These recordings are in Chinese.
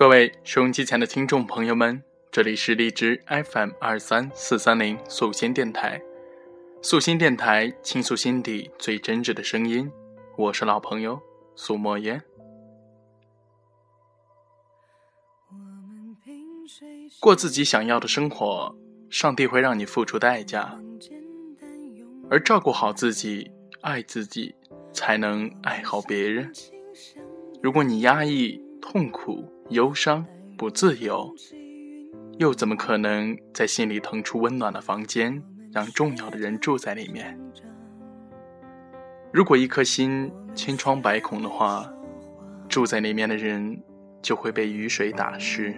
各位收音机前的听众朋友们，这里是荔枝 FM 二三四三零素心电台，素心电台倾诉心底最真挚的声音，我是老朋友苏墨烟。过自己想要的生活，上帝会让你付出代价，而照顾好自己、爱自己，才能爱好别人。如果你压抑、痛苦，忧伤不自由，又怎么可能在心里腾出温暖的房间，让重要的人住在里面？如果一颗心千疮百孔的话，住在里面的人就会被雨水打湿。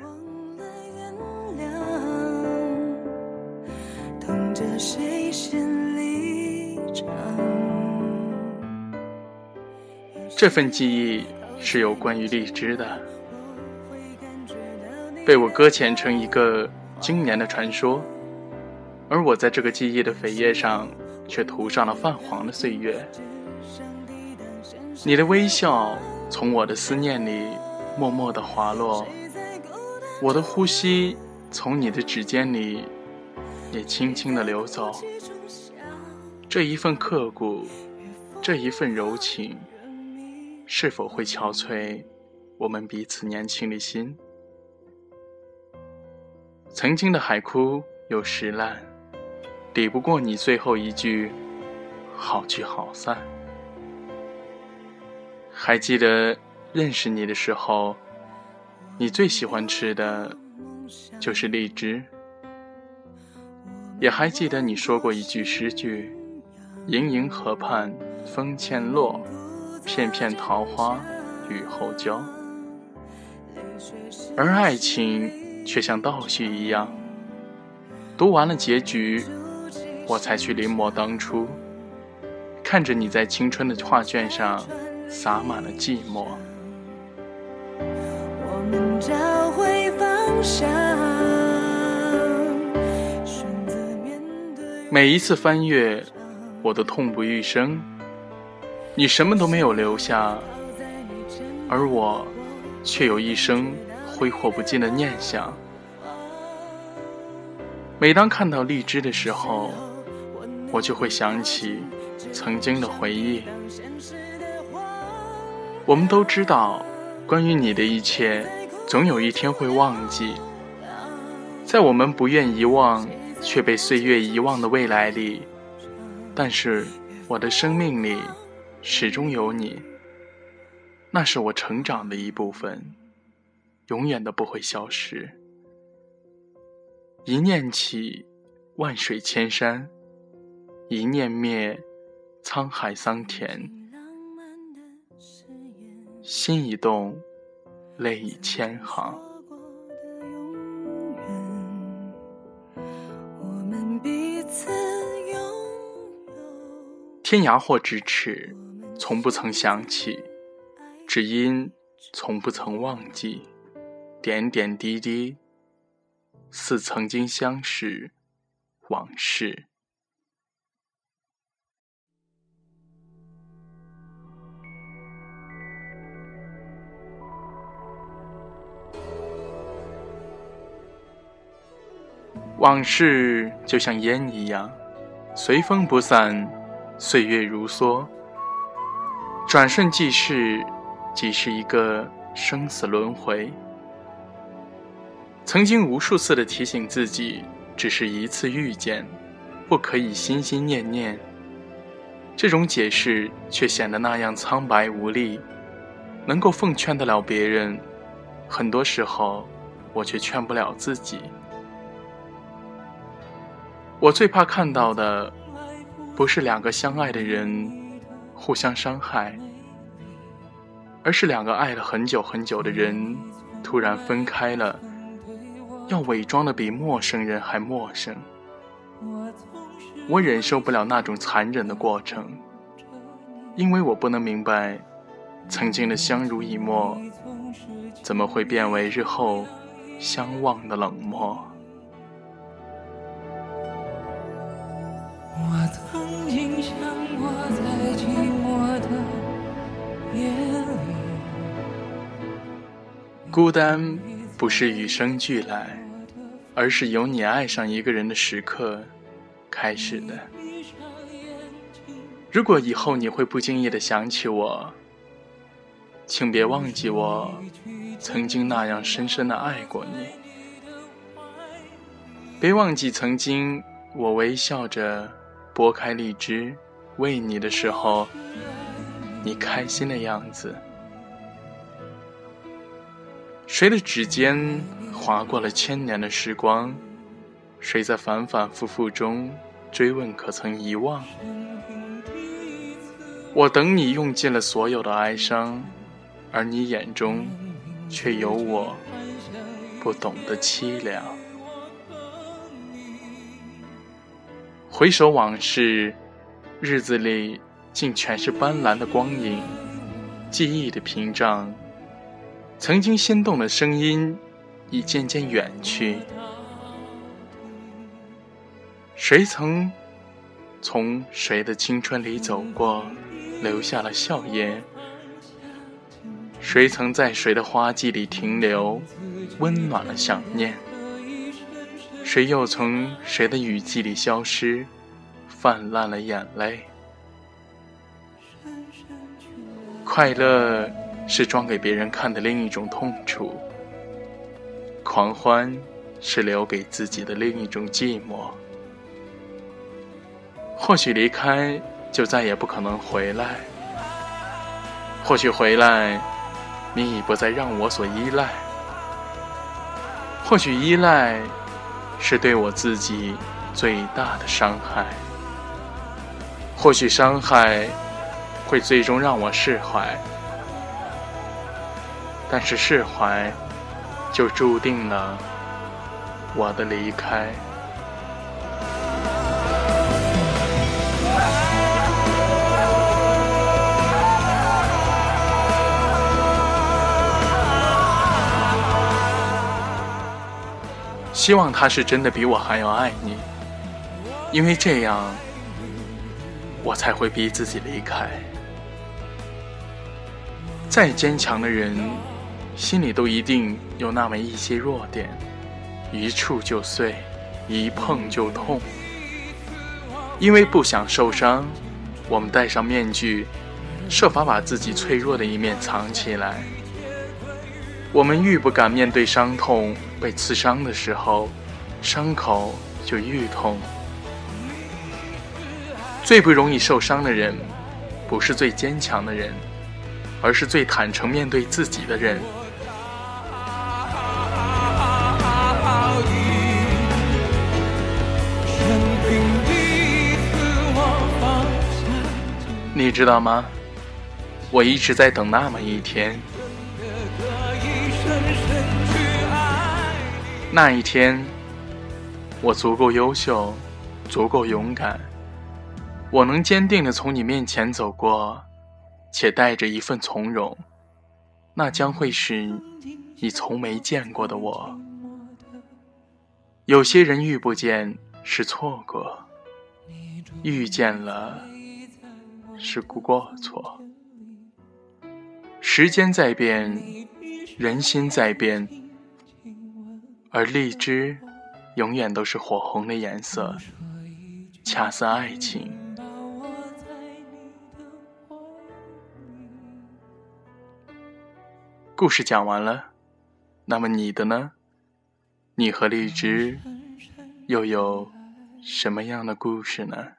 这份记忆是有关于荔枝的。被我搁浅成一个经年的传说，而我在这个记忆的扉页上，却涂上了泛黄的岁月。你的微笑从我的思念里默默的滑落，我的呼吸从你的指尖里也轻轻的流走。这一份刻骨，这一份柔情，是否会憔悴我们彼此年轻的心？曾经的海枯有石烂，抵不过你最后一句“好聚好散”。还记得认识你的时候，你最喜欢吃的就是荔枝。也还记得你说过一句诗句：“盈盈河畔风渐落，片片桃花雨后浇。”而爱情。却像倒叙一样，读完了结局，我才去临摹当初，看着你在青春的画卷上洒满了寂寞。每一次翻阅，我都痛不欲生。你什么都没有留下，而我却有一生。挥霍不尽的念想。每当看到荔枝的时候，我就会想起曾经的回忆。我们都知道，关于你的一切，总有一天会忘记。在我们不愿遗忘却被岁月遗忘的未来里，但是我的生命里始终有你，那是我成长的一部分。永远都不会消失。一念起，万水千山；一念灭，沧海桑田。心一动，泪已千行。天涯或咫尺，从不曾想起，只因从不曾忘记。点点滴滴，似曾经相识，往事。往事就像烟一样，随风不散，岁月如梭，转瞬即逝，即是一个生死轮回。曾经无数次的提醒自己，只是一次遇见，不可以心心念念。这种解释却显得那样苍白无力。能够奉劝得了别人，很多时候我却劝不了自己。我最怕看到的，不是两个相爱的人互相伤害，而是两个爱了很久很久的人突然分开了。要伪装的比陌生人还陌生，我忍受不了那种残忍的过程，因为我不能明白，曾经的相濡以沫，怎么会变为日后相望的冷漠？我曾经想过在寂寞的夜里，孤单。不是与生俱来，而是由你爱上一个人的时刻开始的。如果以后你会不经意的想起我，请别忘记我曾经那样深深的爱过你，别忘记曾经我微笑着剥开荔枝喂你的时候，你开心的样子。谁的指尖划过了千年的时光？谁在反反复复中追问，可曾遗忘？我等你用尽了所有的哀伤，而你眼中却有我不懂的凄凉。回首往事，日子里竟全是斑斓的光影，记忆的屏障。曾经心动的声音，已渐渐远去。谁曾从谁的青春里走过，留下了笑颜？谁曾在谁的花季里停留，温暖了想念？谁又从谁的雨季里消失，泛滥了眼泪？快乐。是装给别人看的另一种痛楚，狂欢是留给自己的另一种寂寞。或许离开就再也不可能回来，或许回来你已不再让我所依赖，或许依赖是对我自己最大的伤害，或许伤害会最终让我释怀。但是释怀，就注定了我的离开。希望他是真的比我还要爱你，因为这样，我才会逼自己离开。再坚强的人。心里都一定有那么一些弱点，一触就碎，一碰就痛。因为不想受伤，我们戴上面具，设法把自己脆弱的一面藏起来。我们愈不敢面对伤痛，被刺伤的时候，伤口就愈痛。最不容易受伤的人，不是最坚强的人，而是最坦诚面对自己的人。你知道吗？我一直在等那么一天。那一天，我足够优秀，足够勇敢，我能坚定的从你面前走过，且带着一份从容。那将会是你从没见过的我。有些人遇不见是错过，遇见了。是故过错，时间在变，人心在变，而荔枝永远都是火红的颜色，恰似爱情。故事讲完了，那么你的呢？你和荔枝又有什么样的故事呢？